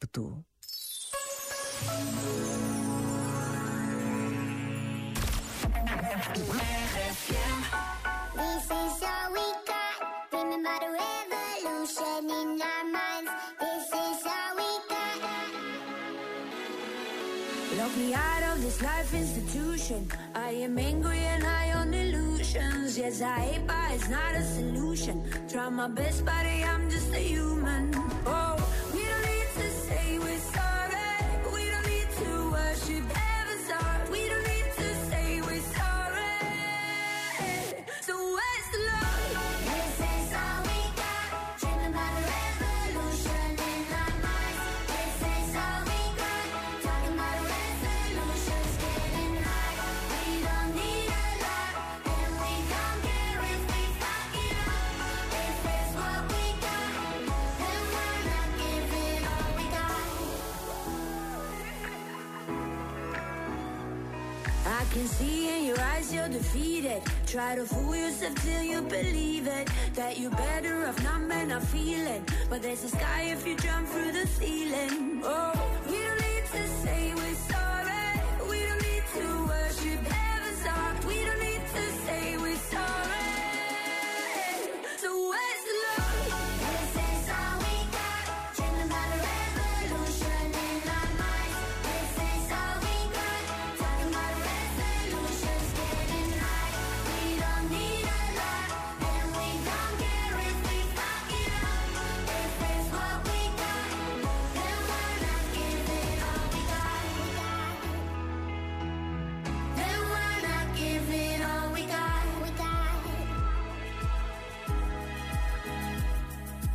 ímpeto. This is all we got. Remember the revolution in our minds. This is all we got. Lock me out of this life institution. I am angry and high on illusions. Yes, I hate, but it's not a solution. Try my best, buddy, I'm just a human. I can see in your eyes you're defeated. Try to fool yourself till you believe it. That you're better off not man, not feeling. But there's a sky if you jump through the ceiling.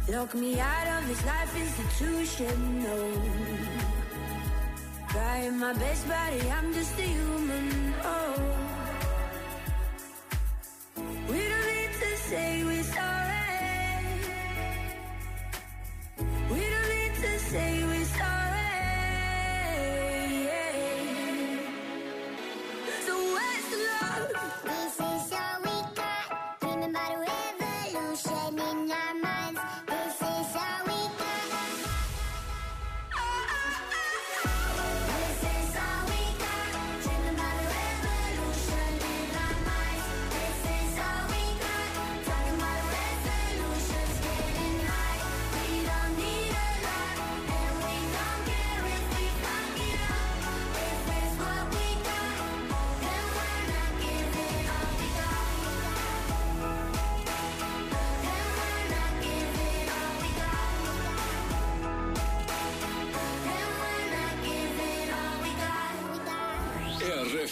Lock me out of this life institution, no. Trying my best, buddy, I'm just a human, oh. We don't need to say we're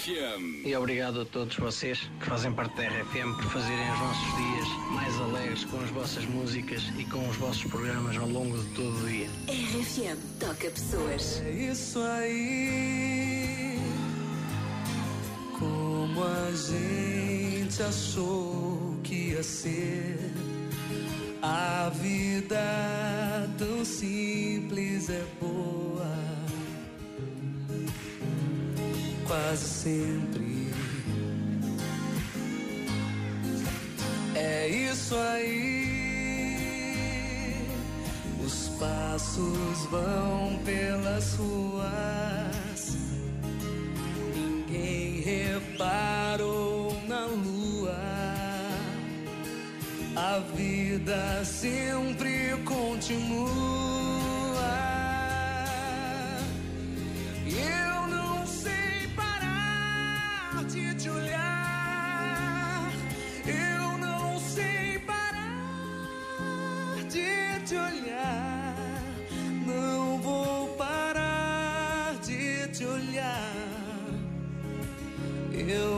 RFM. E obrigado a todos vocês que fazem parte da RFM por fazerem os nossos dias mais alegres com as vossas músicas e com os vossos programas ao longo de todo o dia. RFM toca pessoas. É isso aí. Como a gente achou que ia ser. A vida Quase sempre. É isso aí. Os passos vão pelas ruas. Ninguém reparou na lua. A vida sempre continua.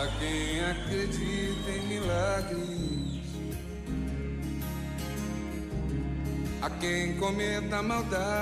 A quem acredita em milagres, a quem cometa maldade.